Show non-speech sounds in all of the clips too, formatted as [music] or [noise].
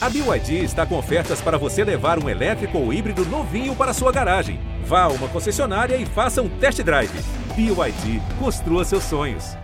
A BYD está com ofertas para você levar um elétrico ou híbrido novinho para sua garagem. Vá a uma concessionária e faça um test drive. BYD, construa seus sonhos.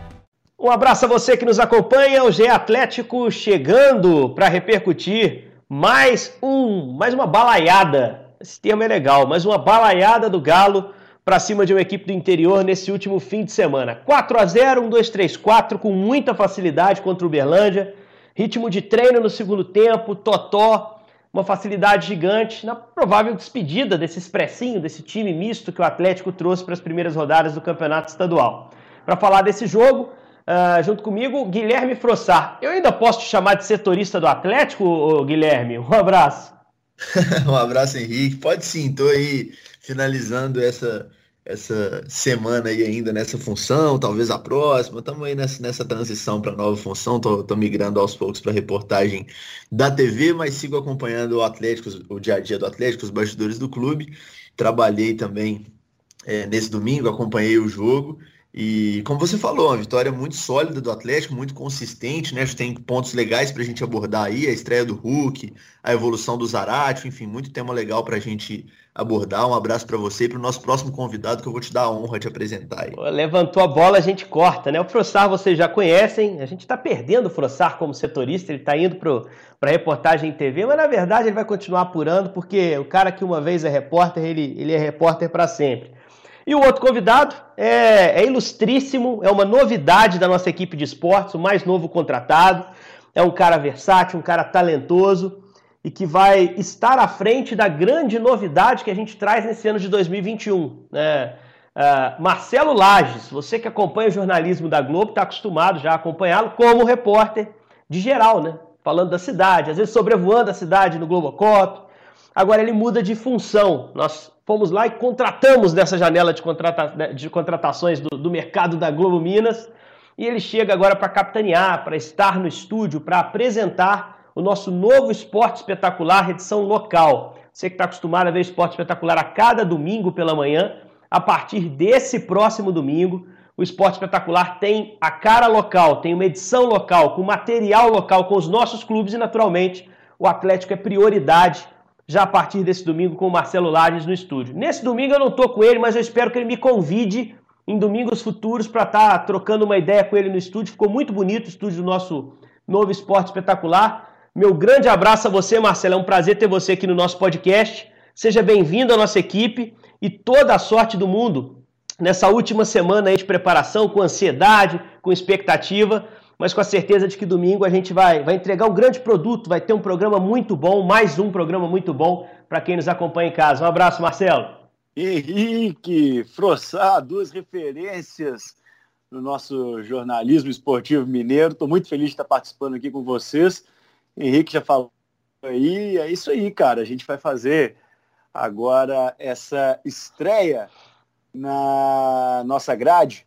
Um abraço a você que nos acompanha. O GE Atlético chegando para repercutir mais um, mais uma balaiada. Esse termo é legal, mais uma balaiada do Galo para cima de uma equipe do interior nesse último fim de semana. 4 a 0, 1 2 3 4 com muita facilidade contra o Uberlândia. Ritmo de treino no segundo tempo, totó, uma facilidade gigante na provável despedida desse expressinho, desse time misto que o Atlético trouxe para as primeiras rodadas do Campeonato Estadual. Para falar desse jogo, uh, junto comigo, Guilherme Frossar. Eu ainda posso te chamar de setorista do Atlético, Guilherme? Um abraço. [laughs] um abraço, Henrique. Pode sim, estou aí finalizando essa essa semana aí ainda nessa função, talvez a próxima. Estamos aí nessa, nessa transição para nova função. Estou migrando aos poucos para reportagem da TV, mas sigo acompanhando o Atlético, o dia a dia do Atlético, os bastidores do clube. Trabalhei também é, nesse domingo, acompanhei o jogo. E como você falou, uma vitória muito sólida do Atlético, muito consistente, né? Tem pontos legais para a gente abordar aí, a estreia do Hulk, a evolução do Zarate, enfim, muito tema legal para a gente abordar. Um abraço para você e para o nosso próximo convidado, que eu vou te dar a honra de apresentar aí. Levantou a bola, a gente corta, né? O Frossar vocês já conhecem, a gente está perdendo o Frossar como setorista, ele está indo para a reportagem em TV, mas na verdade ele vai continuar apurando, porque o cara que uma vez é repórter, ele, ele é repórter para sempre. E o outro convidado é, é, ilustríssimo, é uma novidade da nossa equipe de esportes, o mais novo contratado. É um cara versátil, um cara talentoso e que vai estar à frente da grande novidade que a gente traz nesse ano de 2021. Né? Uh, Marcelo Lages, você que acompanha o jornalismo da Globo, está acostumado já a acompanhá-lo como repórter de geral, né? falando da cidade, às vezes sobrevoando a cidade no Globocop. Agora ele muda de função. Nós fomos lá e contratamos nessa janela de, contrata de contratações do, do mercado da Globo Minas. E ele chega agora para capitanear, para estar no estúdio, para apresentar o nosso novo Esporte Espetacular, edição local. Você que está acostumado a ver Esporte Espetacular a cada domingo pela manhã, a partir desse próximo domingo, o Esporte Espetacular tem a cara local, tem uma edição local, com material local, com os nossos clubes e, naturalmente, o Atlético é prioridade já a partir desse domingo com o Marcelo Lages no estúdio. Nesse domingo eu não estou com ele, mas eu espero que ele me convide em domingos futuros para estar tá trocando uma ideia com ele no estúdio. Ficou muito bonito o estúdio do nosso novo esporte espetacular. Meu grande abraço a você, Marcelo. É um prazer ter você aqui no nosso podcast. Seja bem-vindo à nossa equipe e toda a sorte do mundo nessa última semana de preparação, com ansiedade, com expectativa mas com a certeza de que domingo a gente vai, vai entregar um grande produto, vai ter um programa muito bom, mais um programa muito bom para quem nos acompanha em casa. Um abraço, Marcelo. Henrique, Frossá, duas referências no nosso jornalismo esportivo mineiro. Estou muito feliz de estar participando aqui com vocês. Henrique já falou aí, é isso aí, cara. A gente vai fazer agora essa estreia na nossa grade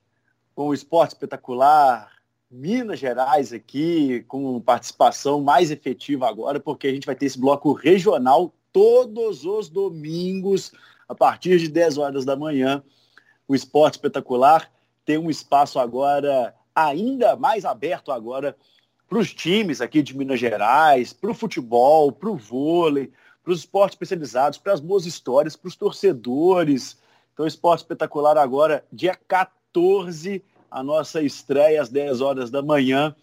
com o esporte espetacular, Minas Gerais aqui, com participação mais efetiva agora, porque a gente vai ter esse bloco regional todos os domingos, a partir de 10 horas da manhã. O Esporte Espetacular tem um espaço agora ainda mais aberto agora para os times aqui de Minas Gerais, para o futebol, para o vôlei, para os esportes especializados, para as boas histórias, para os torcedores. Então, Esporte Espetacular agora, dia 14 a nossa estreia às 10 horas da manhã,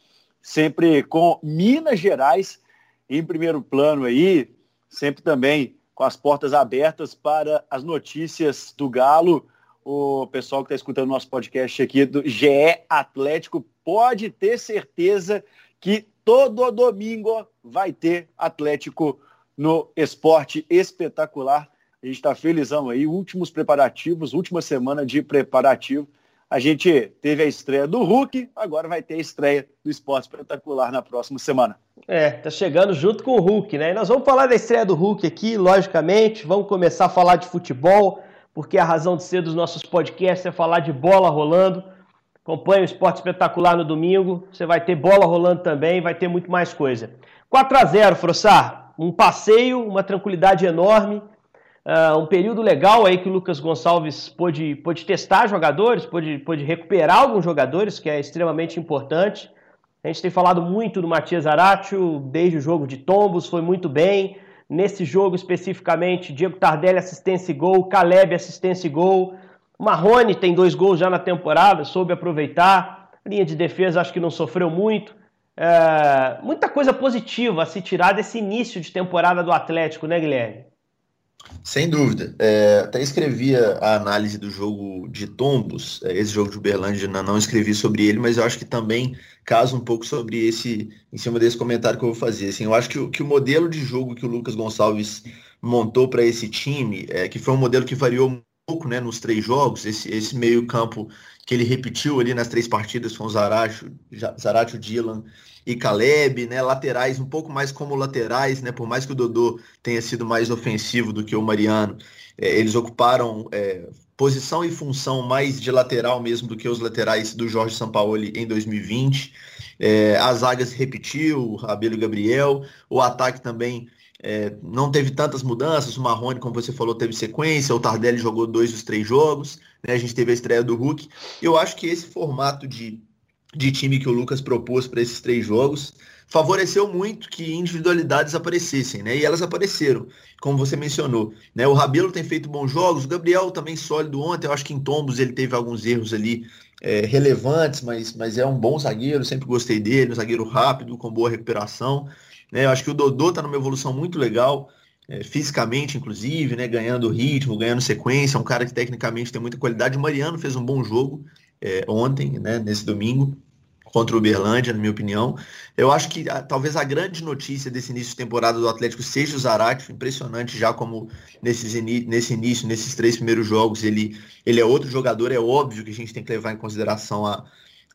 sempre com Minas Gerais em primeiro plano aí, sempre também com as portas abertas para as notícias do Galo. O pessoal que está escutando nosso podcast aqui do GE Atlético pode ter certeza que todo domingo vai ter Atlético no esporte espetacular. A gente está felizão aí, últimos preparativos, última semana de preparativo a gente teve a estreia do Hulk, agora vai ter a estreia do Esporte Espetacular na próxima semana. É, tá chegando junto com o Hulk, né? E nós vamos falar da estreia do Hulk aqui, logicamente, vamos começar a falar de futebol, porque a razão de ser dos nossos podcasts é falar de bola rolando. Acompanhe o Esporte Espetacular no domingo, você vai ter bola rolando também, vai ter muito mais coisa. 4 a 0 Frossar, um passeio, uma tranquilidade enorme. Uh, um período legal aí que o Lucas Gonçalves pôde, pôde testar jogadores, pôde, pôde recuperar alguns jogadores, que é extremamente importante. A gente tem falado muito do Matias Aratio desde o jogo de Tombos, foi muito bem. Nesse jogo especificamente, Diego Tardelli assistência e gol, Caleb assistência e gol. Marrone tem dois gols já na temporada, soube aproveitar. Linha de defesa acho que não sofreu muito. É, muita coisa positiva a se tirar desse início de temporada do Atlético, né, Guilherme? Sem dúvida. É, até escrevia a análise do jogo de Tombos, é, esse jogo de Uberlândia, não, escrevi sobre ele, mas eu acho que também casa um pouco sobre esse, em cima desse comentário que eu vou fazer. Assim, eu acho que, que o modelo de jogo que o Lucas Gonçalves montou para esse time, é, que foi um modelo que variou um pouco né, nos três jogos, esse, esse meio campo que ele repetiu ali nas três partidas com Zaracho, Zaracho Dylan e Caleb, né? Laterais um pouco mais como laterais, né? Por mais que o Dodô tenha sido mais ofensivo do que o Mariano, é, eles ocuparam é, posição e função mais de lateral mesmo do que os laterais do Jorge Sampaoli em 2020. É, as zagas repetiu, Rabelo Gabriel, o ataque também é, não teve tantas mudanças, o Marrone, como você falou, teve sequência, o Tardelli jogou dois dos três jogos, né? a gente teve a estreia do Hulk. Eu acho que esse formato de de time que o Lucas propôs para esses três jogos, favoreceu muito que individualidades aparecessem, né? E elas apareceram, como você mencionou. Né? O Rabelo tem feito bons jogos, o Gabriel também sólido ontem, eu acho que em tombos ele teve alguns erros ali é, relevantes, mas, mas é um bom zagueiro, sempre gostei dele, um zagueiro rápido, com boa recuperação. Né? Eu acho que o Dodô está numa evolução muito legal, é, fisicamente, inclusive, né? ganhando ritmo, ganhando sequência, é um cara que tecnicamente tem muita qualidade. O Mariano fez um bom jogo é, ontem, né? nesse domingo contra o Uberlândia, na minha opinião. Eu acho que a, talvez a grande notícia desse início de temporada do Atlético seja o Zarate, impressionante já como nesses, nesse início, nesses três primeiros jogos, ele, ele é outro jogador, é óbvio que a gente tem que levar em consideração a,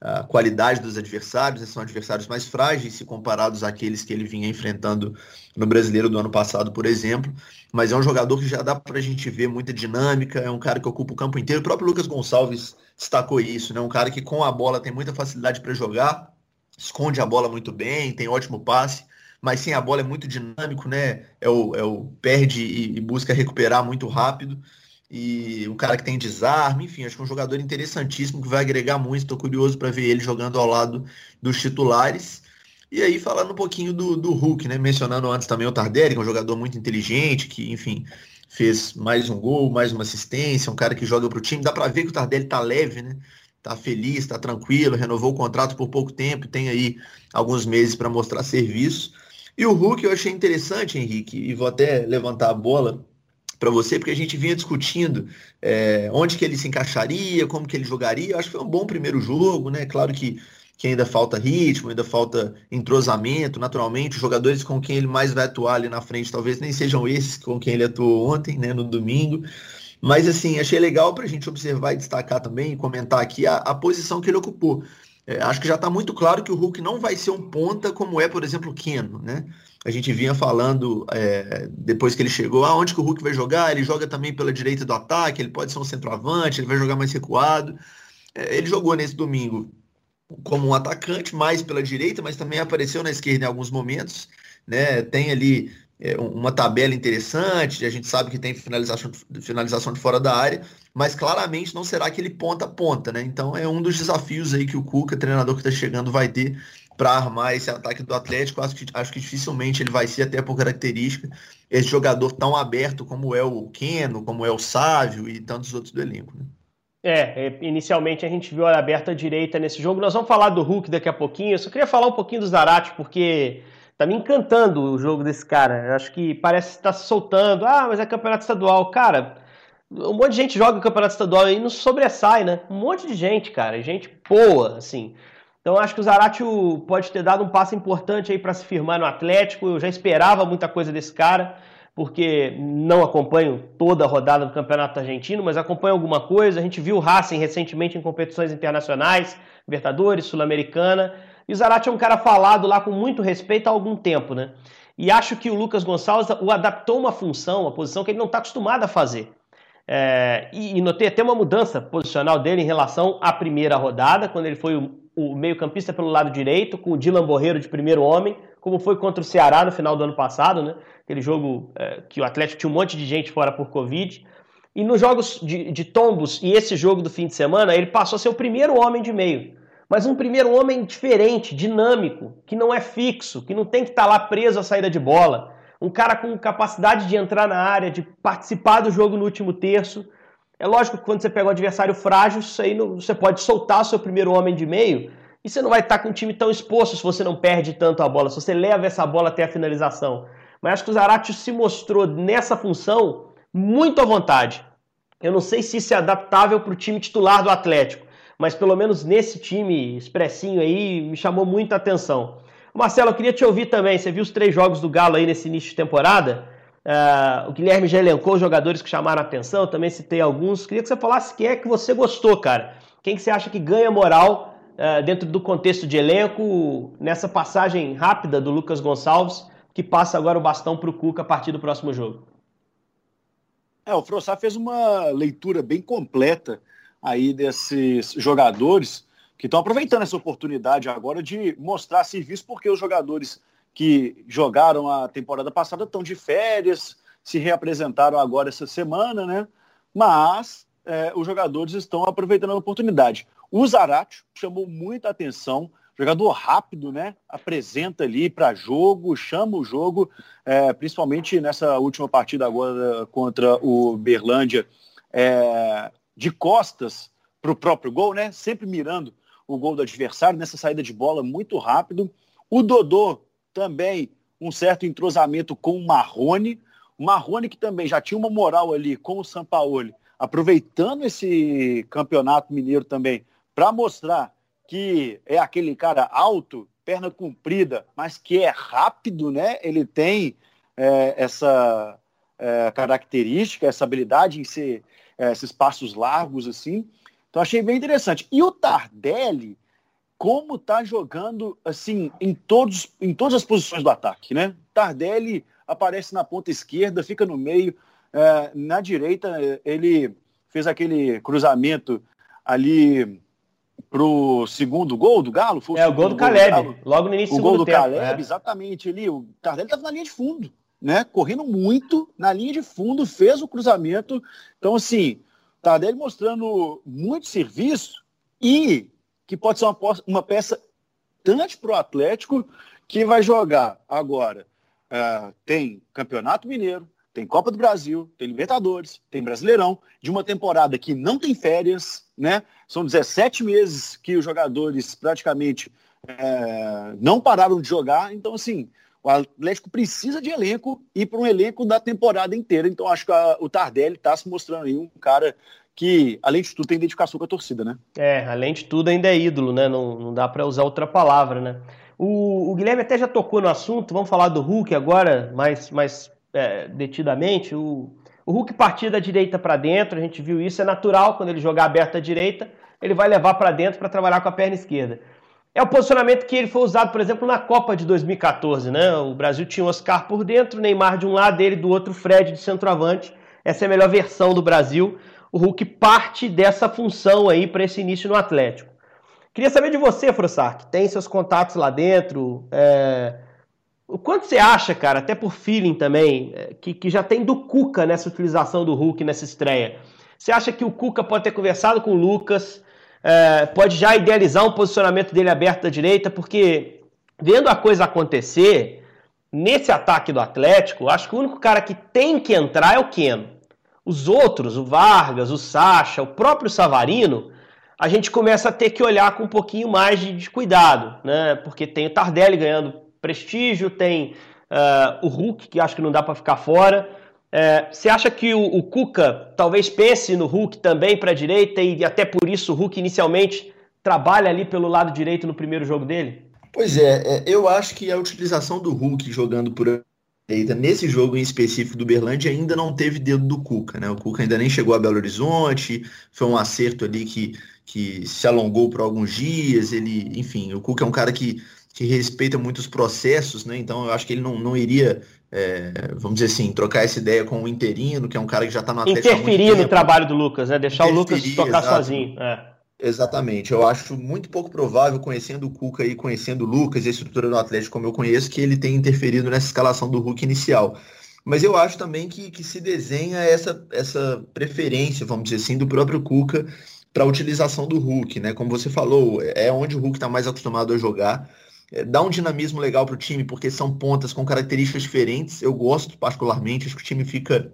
a qualidade dos adversários, são adversários mais frágeis se comparados àqueles que ele vinha enfrentando no Brasileiro do ano passado, por exemplo. Mas é um jogador que já dá para a gente ver muita dinâmica, é um cara que ocupa o campo inteiro. O próprio Lucas Gonçalves destacou isso, né? Um cara que com a bola tem muita facilidade para jogar, esconde a bola muito bem, tem ótimo passe, mas sem a bola é muito dinâmico, né? É o, é o perde e, e busca recuperar muito rápido e um cara que tem desarme, enfim, acho que é um jogador interessantíssimo que vai agregar muito. Estou curioso para ver ele jogando ao lado dos titulares. E aí, falando um pouquinho do, do Hulk, né? Mencionando antes também o Tardelli, que é um jogador muito inteligente, que, enfim, fez mais um gol, mais uma assistência, um cara que joga para o time. Dá para ver que o Tardelli tá leve, né? Tá feliz, tá tranquilo, renovou o contrato por pouco tempo, tem aí alguns meses para mostrar serviço. E o Hulk eu achei interessante, Henrique, e vou até levantar a bola para você, porque a gente vinha discutindo é, onde que ele se encaixaria, como que ele jogaria. Eu acho que foi um bom primeiro jogo, né? Claro que, que ainda falta ritmo, ainda falta entrosamento. Naturalmente, os jogadores com quem ele mais vai atuar ali na frente talvez nem sejam esses com quem ele atuou ontem, né? No domingo. Mas assim, achei legal para a gente observar e destacar também, comentar aqui a, a posição que ele ocupou. É, acho que já está muito claro que o Hulk não vai ser um ponta como é, por exemplo, o Keno, né? a gente vinha falando é, depois que ele chegou, ah, que o Hulk vai jogar? Ele joga também pela direita do ataque, ele pode ser um centroavante, ele vai jogar mais recuado. É, ele jogou nesse domingo como um atacante, mais pela direita, mas também apareceu na esquerda em alguns momentos. Né? Tem ali é, uma tabela interessante, a gente sabe que tem finalização, finalização de fora da área, mas claramente não será aquele ponta a ponta, né? Então é um dos desafios aí que o Cuca, treinador que está chegando, vai ter para armar esse ataque do Atlético. Acho que, acho que dificilmente ele vai ser, até por característica, esse jogador tão aberto como é o Keno, como é o Sávio e tantos outros do elenco. Né? É, é inicialmente a gente viu a aberta direita nesse jogo. Nós vamos falar do Hulk daqui a pouquinho. Eu só queria falar um pouquinho do Zarate, porque tá me encantando o jogo desse cara. Acho que parece estar se soltando. Ah, mas é campeonato estadual. Cara, um monte de gente joga campeonato estadual e não sobressai, né? Um monte de gente, cara. Gente boa, assim. Então acho que o Zaratio pode ter dado um passo importante aí para se firmar no Atlético. Eu já esperava muita coisa desse cara, porque não acompanho toda a rodada do Campeonato Argentino, mas acompanho alguma coisa. A gente viu o Racing recentemente em competições internacionais, Libertadores, Sul-Americana. E o Zaratio é um cara falado lá com muito respeito há algum tempo, né? E acho que o Lucas Gonçalves o adaptou uma função, uma posição que ele não está acostumado a fazer. É, e, e, notei até uma mudança posicional dele em relação à primeira rodada, quando ele foi o o meio-campista pelo lado direito, com o Dylan Borreiro de primeiro homem, como foi contra o Ceará no final do ano passado, né? Aquele jogo é, que o Atlético tinha um monte de gente fora por Covid. E nos jogos de, de, tombos e esse jogo do fim de semana, ele passou a ser o primeiro homem de meio. Mas um primeiro homem diferente, dinâmico, que não é fixo, que não tem que estar tá lá preso à saída de bola. Um cara com capacidade de entrar na área, de participar do jogo no último terço. É lógico que quando você pega um adversário frágil, isso aí não, você pode soltar seu primeiro homem de meio e você não vai estar com um time tão exposto se você não perde tanto a bola, se você leva essa bola até a finalização. Mas acho que o Zarate se mostrou nessa função muito à vontade. Eu não sei se isso é adaptável para o time titular do Atlético, mas pelo menos nesse time expressinho aí me chamou muita atenção. Marcelo, eu queria te ouvir também. Você viu os três jogos do Galo aí nesse início de temporada? Uh, o Guilherme já elencou os jogadores que chamaram a atenção, também citei alguns. Queria que você falasse quem é que você gostou, cara. Quem que você acha que ganha moral uh, dentro do contexto de elenco, nessa passagem rápida do Lucas Gonçalves, que passa agora o bastão para o Cuca a partir do próximo jogo? É, o Frossá fez uma leitura bem completa aí desses jogadores que estão aproveitando essa oportunidade agora de mostrar serviço, porque os jogadores que jogaram a temporada passada estão de férias, se reapresentaram agora essa semana, né? Mas é, os jogadores estão aproveitando a oportunidade. O Zarate chamou muita atenção, jogador rápido, né? Apresenta ali para jogo, chama o jogo, é, principalmente nessa última partida agora contra o Berlândia, é, de costas para o próprio gol, né? Sempre mirando o gol do adversário, nessa saída de bola muito rápido. O Dodô também um certo entrosamento com o Marrone. O Marrone que também já tinha uma moral ali com o Sampaoli, aproveitando esse campeonato mineiro também para mostrar que é aquele cara alto, perna comprida, mas que é rápido, né? Ele tem é, essa é, característica, essa habilidade em ser é, esses passos largos assim. Então achei bem interessante. E o Tardelli, como tá jogando assim em todos em todas as posições do ataque, né? Tardelli aparece na ponta esquerda, fica no meio, é, na direita ele fez aquele cruzamento ali pro segundo gol do Galo. Foi o é o gol do Caleb, do logo no início o do gol do tempo, Caleb, é. exatamente ali. O Tardelli estava na linha de fundo, né? Correndo muito na linha de fundo, fez o cruzamento. Então assim, Tardelli mostrando muito serviço e que pode ser uma, uma peça tanto para o Atlético que vai jogar agora. Uh, tem Campeonato Mineiro, tem Copa do Brasil, tem Libertadores, tem Brasileirão, de uma temporada que não tem férias, né? São 17 meses que os jogadores praticamente é, não pararam de jogar. Então, assim, o Atlético precisa de elenco e para um elenco da temporada inteira. Então acho que a, o Tardelli está se mostrando aí um cara que, além de tudo, tem identificação com a torcida, né? É, além de tudo, ainda é ídolo, né? Não, não dá para usar outra palavra, né? O, o, Guilherme até já tocou no assunto, vamos falar do Hulk agora, mais, mais é, detidamente. O, o Hulk partir da direita para dentro, a gente viu isso, é natural quando ele jogar aberto à direita, ele vai levar para dentro para trabalhar com a perna esquerda. É o posicionamento que ele foi usado, por exemplo, na Copa de 2014, né? O Brasil tinha Oscar por dentro, Neymar de um lado, ele do outro, Fred de centroavante. Essa é a melhor versão do Brasil. O Hulk parte dessa função aí para esse início no Atlético. Queria saber de você, Frossar, que tem seus contatos lá dentro. É... O quanto você acha, cara, até por feeling também, é, que, que já tem do Cuca nessa utilização do Hulk nessa estreia? Você acha que o Cuca pode ter conversado com o Lucas? É, pode já idealizar um posicionamento dele aberto da direita, porque vendo a coisa acontecer, nesse ataque do Atlético, acho que o único cara que tem que entrar é o Keno. Os outros, o Vargas, o Sacha, o próprio Savarino, a gente começa a ter que olhar com um pouquinho mais de, de cuidado, né? Porque tem o Tardelli ganhando prestígio, tem uh, o Hulk, que acho que não dá para ficar fora. É, você acha que o, o, Cuca talvez pense no Hulk também para a direita e até por isso o Hulk inicialmente trabalha ali pelo lado direito no primeiro jogo dele? Pois é, é eu acho que a utilização do Hulk jogando por direita nesse jogo em específico do Berlândia ainda não teve dedo do Cuca, né? O Cuca ainda nem chegou a Belo Horizonte, foi um acerto ali que, que se alongou por alguns dias, ele, enfim, o Cuca é um cara que que respeita muitos processos, né? Então eu acho que ele não, não iria, é, vamos dizer assim, trocar essa ideia com o interino, que é um cara que já está no Atlético. Interferir no trabalho do Lucas, né? Deixar o Lucas tocar exato. sozinho. É. Exatamente. Eu acho muito pouco provável, conhecendo o Cuca e conhecendo o Lucas e a estrutura do Atlético como eu conheço, que ele tenha interferido nessa escalação do Hulk inicial. Mas eu acho também que, que se desenha essa, essa preferência, vamos dizer assim, do próprio Cuca para a utilização do Hulk, né? Como você falou, é onde o Hulk está mais acostumado a jogar. É, dá um dinamismo legal para o time, porque são pontas com características diferentes. Eu gosto particularmente, acho que o time fica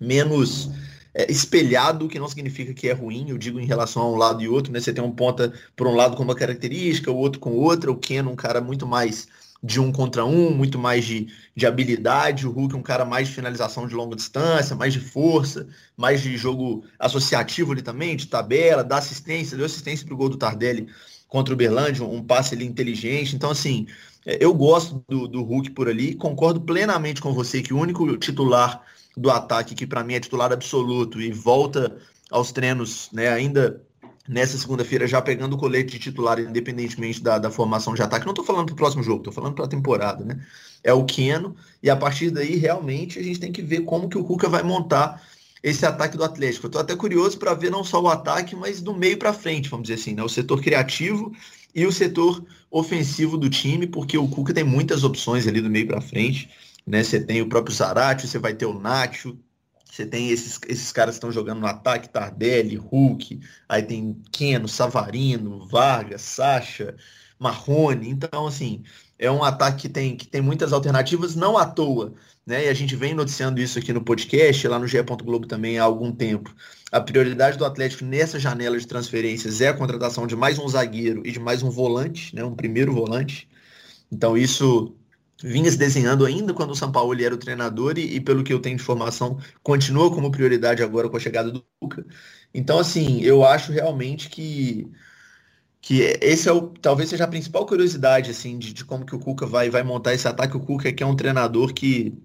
menos é, espelhado, que não significa que é ruim, eu digo em relação a um lado e outro, né? Você tem um ponta por um lado com uma característica, o outro com outra, o Ken um cara muito mais de um contra um, muito mais de, de habilidade, o Hulk um cara mais de finalização de longa distância, mais de força, mais de jogo associativo ali também, de tabela, dá assistência, deu assistência pro gol do Tardelli contra o Berlândia, um passe ali inteligente. Então, assim, é, eu gosto do, do Hulk por ali, concordo plenamente com você que o único titular do ataque, que para mim é titular absoluto e volta aos treinos, né, ainda nessa segunda-feira já pegando o colete de titular, independentemente da, da formação de ataque. Não estou falando para o próximo jogo, estou falando para a temporada, né? É o Keno, e a partir daí, realmente, a gente tem que ver como que o Cuca vai montar esse ataque do Atlético. Eu estou até curioso para ver não só o ataque, mas do meio para frente, vamos dizer assim, né? O setor criativo e o setor ofensivo do time, porque o Cuca tem muitas opções ali do meio para frente, né? Você tem o próprio Zarate, você vai ter o Nacho, você tem esses, esses caras que estão jogando no ataque, Tardelli, Hulk, aí tem Keno, Savarino, Vargas, Sacha, Marrone. Então, assim, é um ataque que tem, que tem muitas alternativas, não à toa. Né? E a gente vem noticiando isso aqui no podcast, lá no GE. Globo também há algum tempo. A prioridade do Atlético nessa janela de transferências é a contratação de mais um zagueiro e de mais um volante, né? um primeiro volante. Então, isso vinha se desenhando ainda quando o São Paulo era o treinador e, e, pelo que eu tenho de informação, continua como prioridade agora com a chegada do Cuca. Então, assim, eu acho realmente que que esse é o talvez seja a principal curiosidade assim de, de como que o Cuca vai vai montar esse ataque. O Cuca é que é um treinador que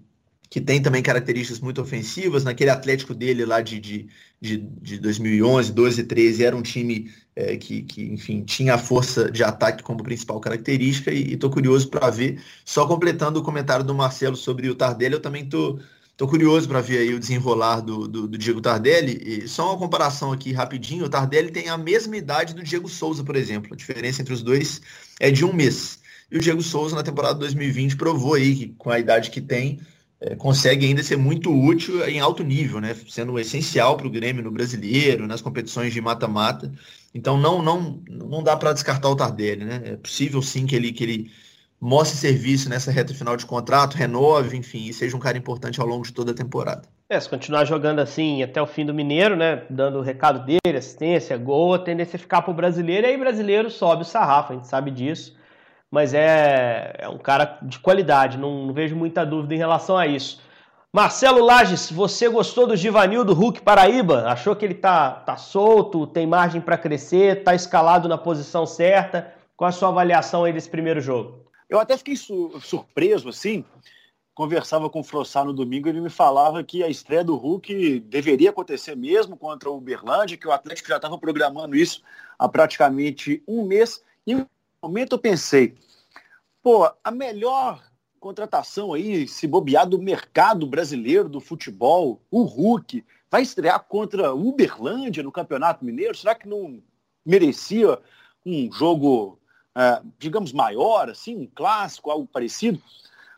que tem também características muito ofensivas. Naquele Atlético dele lá de, de, de, de 2011, 12, 13, era um time é, que, que, enfim, tinha a força de ataque como principal característica e estou curioso para ver. Só completando o comentário do Marcelo sobre o Tardelli, eu também estou tô, tô curioso para ver aí o desenrolar do, do, do, Diego Tardelli. E só uma comparação aqui rapidinho, o Tardelli tem a mesma idade do Diego Souza, por exemplo. A diferença entre os dois é de um mês. E o Diego Souza, na temporada 2020, provou aí que com a idade que tem, é, consegue ainda ser muito útil em alto nível, né? Sendo essencial para o Grêmio no brasileiro, nas competições de mata-mata. Então não não não dá para descartar o Tardelli, né? É possível sim que ele que ele mostre serviço nessa reta final de contrato, renove, enfim, e seja um cara importante ao longo de toda a temporada. É, se continuar jogando assim até o fim do Mineiro, né, dando o recado dele, assistência, gol, a tendência é ficar para o brasileiro, e aí brasileiro sobe o sarrafo, a gente sabe disso mas é, é um cara de qualidade, não, não, vejo muita dúvida em relação a isso. Marcelo Lages, você gostou do Givanildo Hulk Paraíba? Achou que ele tá, tá solto, tem margem para crescer, tá escalado na posição certa? Qual a sua avaliação aí desse primeiro jogo? Eu até fiquei su surpreso, assim, conversava com o Frossá no domingo, ele me falava que a estreia do Hulk deveria acontecer mesmo contra o Uberlândia, que o Atlético já estava programando isso há praticamente um mês, e momento eu pensei, pô, a melhor contratação aí, se bobear do mercado brasileiro do futebol, o Hulk, vai estrear contra o Uberlândia no Campeonato Mineiro? Será que não merecia um jogo, é, digamos, maior, assim, um clássico, algo parecido?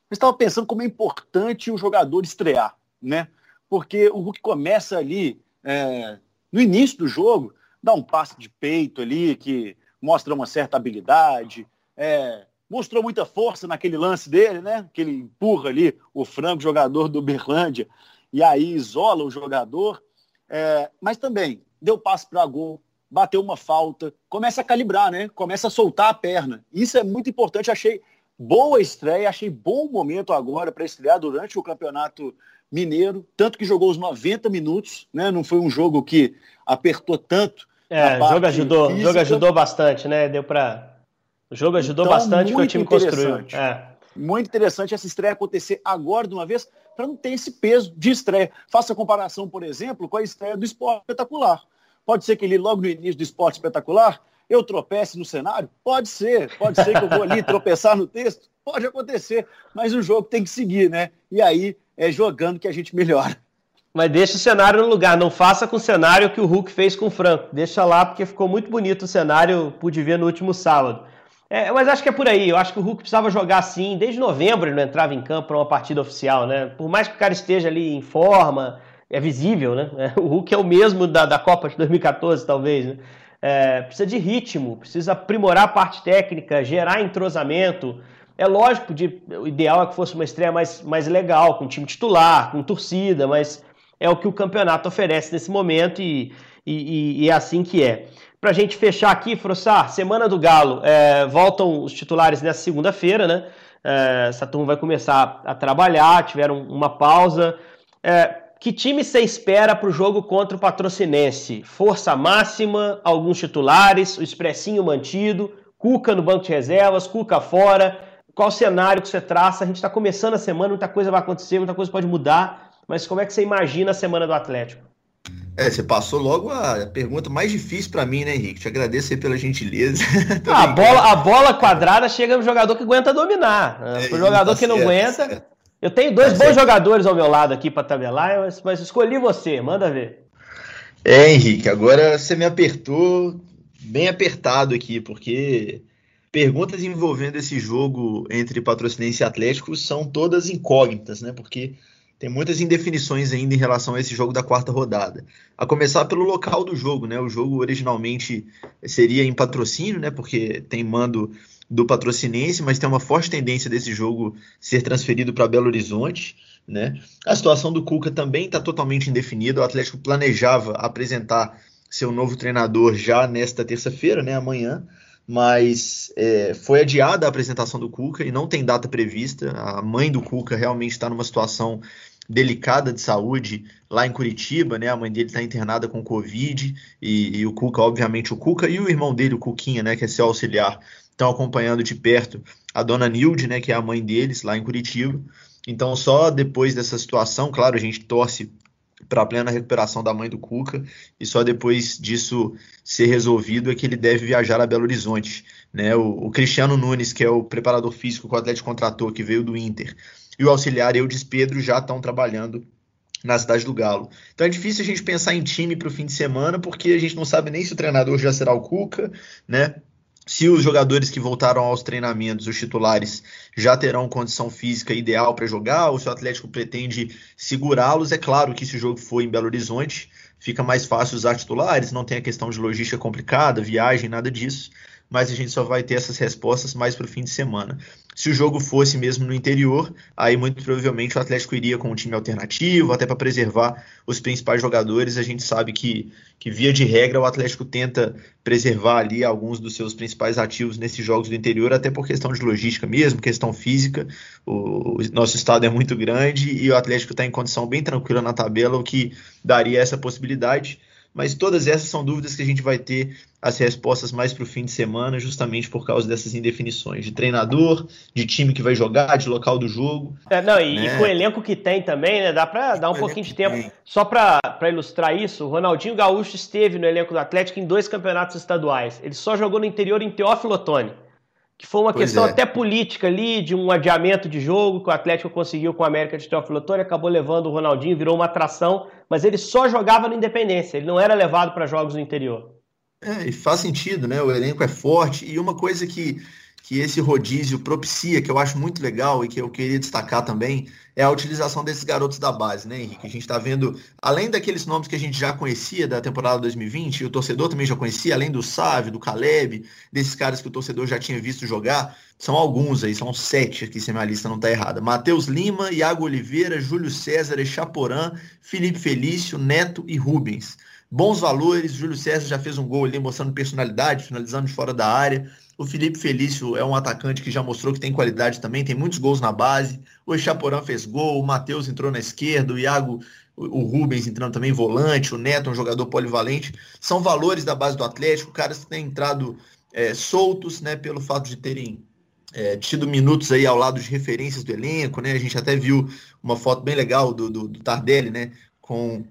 Mas estava pensando como é importante o jogador estrear, né? Porque o Hulk começa ali, é, no início do jogo, dá um passe de peito ali, que mostra uma certa habilidade, é, mostrou muita força naquele lance dele, né? Que ele empurra ali o frango jogador do Berlândia e aí isola o jogador, é, mas também deu passe para gol, bateu uma falta, começa a calibrar, né? Começa a soltar a perna. Isso é muito importante, achei boa estreia, achei bom momento agora para estrear durante o Campeonato Mineiro, tanto que jogou os 90 minutos, né? Não foi um jogo que apertou tanto é, o jogo ajudou, física. jogo ajudou bastante, né? Deu para o jogo ajudou então, bastante que o time construiu. É. Muito interessante essa estreia acontecer agora de uma vez, para não ter esse peso de estreia. Faça comparação, por exemplo, com a estreia do esporte espetacular. Pode ser que ele, logo no início do esporte espetacular, eu tropece no cenário? Pode ser. Pode ser que eu vou ali [laughs] tropeçar no texto? Pode acontecer. Mas o jogo tem que seguir, né? E aí é jogando que a gente melhora. Mas deixa o cenário no lugar, não faça com o cenário que o Hulk fez com o Franco. Deixa lá, porque ficou muito bonito o cenário, pude ver no último sábado. É, mas acho que é por aí. Eu acho que o Hulk precisava jogar assim. Desde novembro ele não entrava em campo para uma partida oficial, né? Por mais que o cara esteja ali em forma, é visível, né? [laughs] O Hulk é o mesmo da, da Copa de 2014, talvez, né? É, precisa de ritmo, precisa aprimorar a parte técnica, gerar entrosamento. É lógico, de, o ideal é que fosse uma estreia mais, mais legal, com time titular, com torcida, mas é o que o campeonato oferece nesse momento e, e, e é assim que é. Para a gente fechar aqui, Frossar, Semana do Galo, é, voltam os titulares nessa segunda-feira, né? É, essa turma vai começar a trabalhar, tiveram uma pausa. É, que time você espera para o jogo contra o Patrocinense? Força máxima, alguns titulares, o Expressinho mantido, Cuca no banco de reservas, Cuca fora. Qual cenário que você traça? A gente está começando a semana, muita coisa vai acontecer, muita coisa pode mudar, mas como é que você imagina a semana do Atlético? É, você passou logo a pergunta mais difícil para mim, né, Henrique? Te agradeço aí pela gentileza. [laughs] ah, a, bola, a bola quadrada chega no jogador que aguenta dominar. É, o jogador tá que não certo, aguenta. Certo. Eu tenho dois tá bons jogadores ao meu lado aqui para tabelar, mas, mas escolhi você, manda ver. É, Henrique, agora você me apertou bem apertado aqui, porque perguntas envolvendo esse jogo entre Patrocinense e Atlético são todas incógnitas, né? Porque tem muitas indefinições ainda em relação a esse jogo da quarta rodada. A começar pelo local do jogo, né? O jogo originalmente seria em patrocínio, né? Porque tem mando do Patrocinense, mas tem uma forte tendência desse jogo ser transferido para Belo Horizonte. Né? A situação do Cuca também está totalmente indefinida. O Atlético planejava apresentar seu novo treinador já nesta terça-feira, né, amanhã, mas é, foi adiada a apresentação do Cuca e não tem data prevista. A mãe do Cuca realmente está numa situação delicada de saúde lá em Curitiba, né? A mãe dele está internada com Covid e, e, o Cuca, obviamente, o Cuca e o irmão dele, o Cuquinha, né? Que é seu auxiliar, estão acompanhando de perto a dona Nilde, né, que é a mãe deles, lá em Curitiba. Então, só depois dessa situação, claro, a gente torce para a plena recuperação da mãe do Cuca e só depois disso ser resolvido é que ele deve viajar a Belo Horizonte. Né? O, o Cristiano Nunes, que é o preparador físico que o Atlético contratou, que veio do Inter, e o auxiliar Eudes Pedro já estão trabalhando na cidade do Galo. Então é difícil a gente pensar em time para o fim de semana, porque a gente não sabe nem se o treinador já será o Cuca, né? Se os jogadores que voltaram aos treinamentos, os titulares, já terão condição física ideal para jogar, ou se o Atlético pretende segurá-los, é claro que se o jogo for em Belo Horizonte, fica mais fácil usar titulares, não tem a questão de logística complicada, viagem, nada disso mas a gente só vai ter essas respostas mais para o fim de semana. Se o jogo fosse mesmo no interior, aí muito provavelmente o Atlético iria com um time alternativo, até para preservar os principais jogadores. A gente sabe que, que, via de regra, o Atlético tenta preservar ali alguns dos seus principais ativos nesses jogos do interior, até por questão de logística mesmo, questão física. O, o nosso estado é muito grande e o Atlético está em condição bem tranquila na tabela, o que daria essa possibilidade mas todas essas são dúvidas que a gente vai ter as respostas mais para o fim de semana, justamente por causa dessas indefinições de treinador, de time que vai jogar, de local do jogo. É, não, e, né? e, com o elenco que tem também, né? Dá para dar um pouquinho de tempo. Tem. Só para ilustrar isso, o Ronaldinho Gaúcho esteve no elenco do Atlético em dois campeonatos estaduais. Ele só jogou no interior em Teófilo Otoni que foi uma pois questão é. até política ali, de um adiamento de jogo que o Atlético conseguiu com a América de Teófilo Otoni, acabou levando o Ronaldinho, virou uma atração, mas ele só jogava no Independência, ele não era levado para jogos no interior. É, e faz sentido, né? O elenco é forte, e uma coisa que que esse rodízio propicia, que eu acho muito legal e que eu queria destacar também, é a utilização desses garotos da base, né, Henrique? A gente está vendo, além daqueles nomes que a gente já conhecia da temporada 2020, e o torcedor também já conhecia, além do Sávio, do Caleb, desses caras que o torcedor já tinha visto jogar, são alguns aí, são sete aqui, se minha lista não está errada. Matheus Lima, Iago Oliveira, Júlio César, Echaporã, Felipe Felício, Neto e Rubens. Bons valores, Júlio César já fez um gol ali mostrando personalidade, finalizando de fora da área. O Felipe Felício é um atacante que já mostrou que tem qualidade também, tem muitos gols na base. O Echaporã fez gol, o Matheus entrou na esquerda, o Iago, o Rubens entrando também volante, o Neto, um jogador polivalente. São valores da base do Atlético, caras que têm entrado é, soltos, né, pelo fato de terem é, tido minutos aí ao lado de referências do elenco, né? A gente até viu uma foto bem legal do, do, do Tardelli, né, com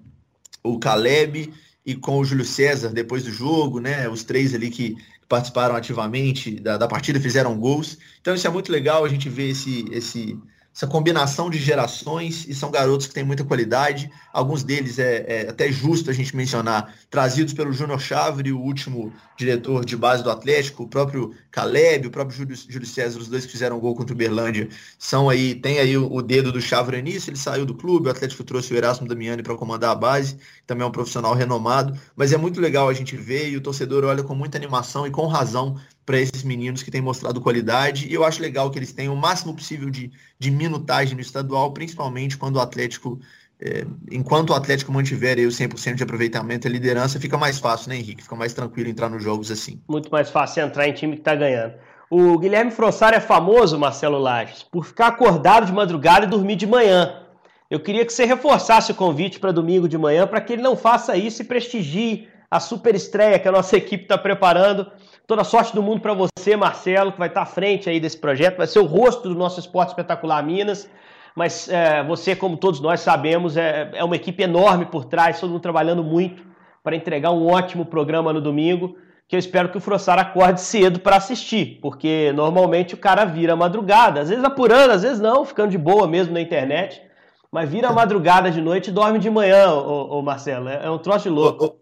o Caleb e com o Júlio César depois do jogo, né? Os três ali que participaram ativamente da, da partida, fizeram gols. Então isso é muito legal, a gente vê esse, esse essa combinação de gerações e são garotos que têm muita qualidade. Alguns deles é, é até justo a gente mencionar, trazidos pelo Júnior Chavre, o último diretor de base do Atlético, o próprio Caleb, o próprio Júlio, Júlio César, os dois que fizeram gol contra o Berlândia, são aí, tem aí o, o dedo do Chavre nisso, ele saiu do clube, o Atlético trouxe o Erasmo Damiani para comandar a base, também é um profissional renomado, mas é muito legal a gente ver e o torcedor olha com muita animação e com razão para esses meninos que têm mostrado qualidade. E eu acho legal que eles tenham o máximo possível de, de minutagem no estadual, principalmente quando o Atlético, é, enquanto o Atlético mantiver aí o 100% de aproveitamento e liderança, fica mais fácil, né, Henrique? Fica mais tranquilo entrar nos jogos assim. Muito mais fácil entrar em time que está ganhando. O Guilherme Frossar é famoso, Marcelo Lages, por ficar acordado de madrugada e dormir de manhã. Eu queria que você reforçasse o convite para domingo de manhã para que ele não faça isso e prestigie a super estreia que a nossa equipe está preparando Toda sorte do mundo para você, Marcelo, que vai estar tá à frente aí desse projeto, vai ser o rosto do nosso esporte espetacular Minas. Mas é, você, como todos nós sabemos, é, é uma equipe enorme por trás, todo mundo trabalhando muito para entregar um ótimo programa no domingo, que eu espero que o Frossar acorde cedo para assistir, porque normalmente o cara vira madrugada, às vezes apurando, às vezes não, ficando de boa mesmo na internet, mas vira madrugada de noite e dorme de manhã, ô, ô Marcelo. É, é um troço de louco.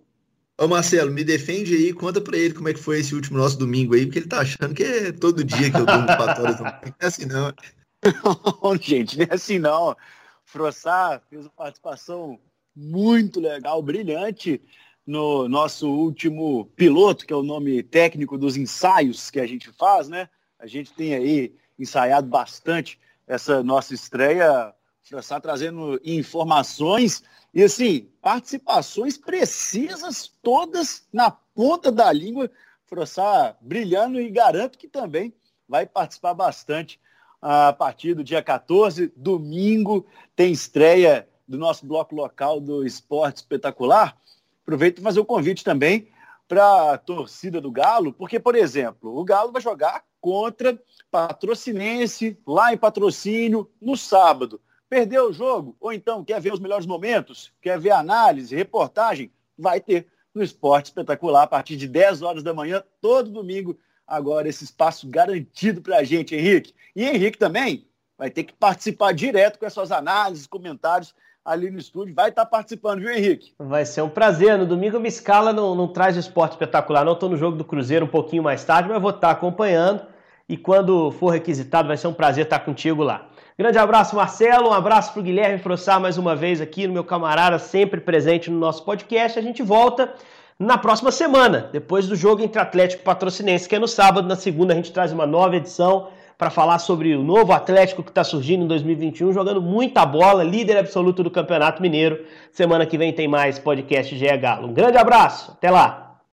Ô Marcelo, me defende aí, conta pra ele como é que foi esse último nosso domingo aí, porque ele tá achando que é todo dia que eu durmo 4 horas. Não é assim [laughs] não. Gente, não é assim não. Frossar fez uma participação muito legal, brilhante no nosso último piloto, que é o nome técnico dos ensaios que a gente faz, né? A gente tem aí ensaiado bastante essa nossa estreia, Frossar trazendo informações e assim, participações precisas, todas na ponta da língua. Frossar brilhando e garanto que também vai participar bastante a partir do dia 14, domingo, tem estreia do nosso bloco local do Esporte Espetacular. Aproveito para fazer o convite também para a torcida do Galo, porque, por exemplo, o Galo vai jogar contra Patrocinense, lá em Patrocínio, no sábado. Perdeu o jogo? Ou então quer ver os melhores momentos? Quer ver análise, reportagem? Vai ter no Esporte Espetacular a partir de 10 horas da manhã, todo domingo. Agora esse espaço garantido para a gente, Henrique. E Henrique também vai ter que participar direto com as suas análises, comentários ali no estúdio. Vai estar tá participando, viu, Henrique? Vai ser um prazer. No domingo me escala não, não traz esporte espetacular, não. Estou no jogo do Cruzeiro um pouquinho mais tarde, mas vou estar tá acompanhando. E quando for requisitado, vai ser um prazer estar tá contigo lá. Grande abraço, Marcelo. Um abraço para o Guilherme Frossar mais uma vez aqui, no meu camarada, sempre presente no nosso podcast. A gente volta na próxima semana, depois do jogo entre Atlético e Patrocinense, que é no sábado. Na segunda, a gente traz uma nova edição para falar sobre o novo Atlético que está surgindo em 2021, jogando muita bola, líder absoluto do Campeonato Mineiro. Semana que vem tem mais podcast GE Galo. Um grande abraço, até lá!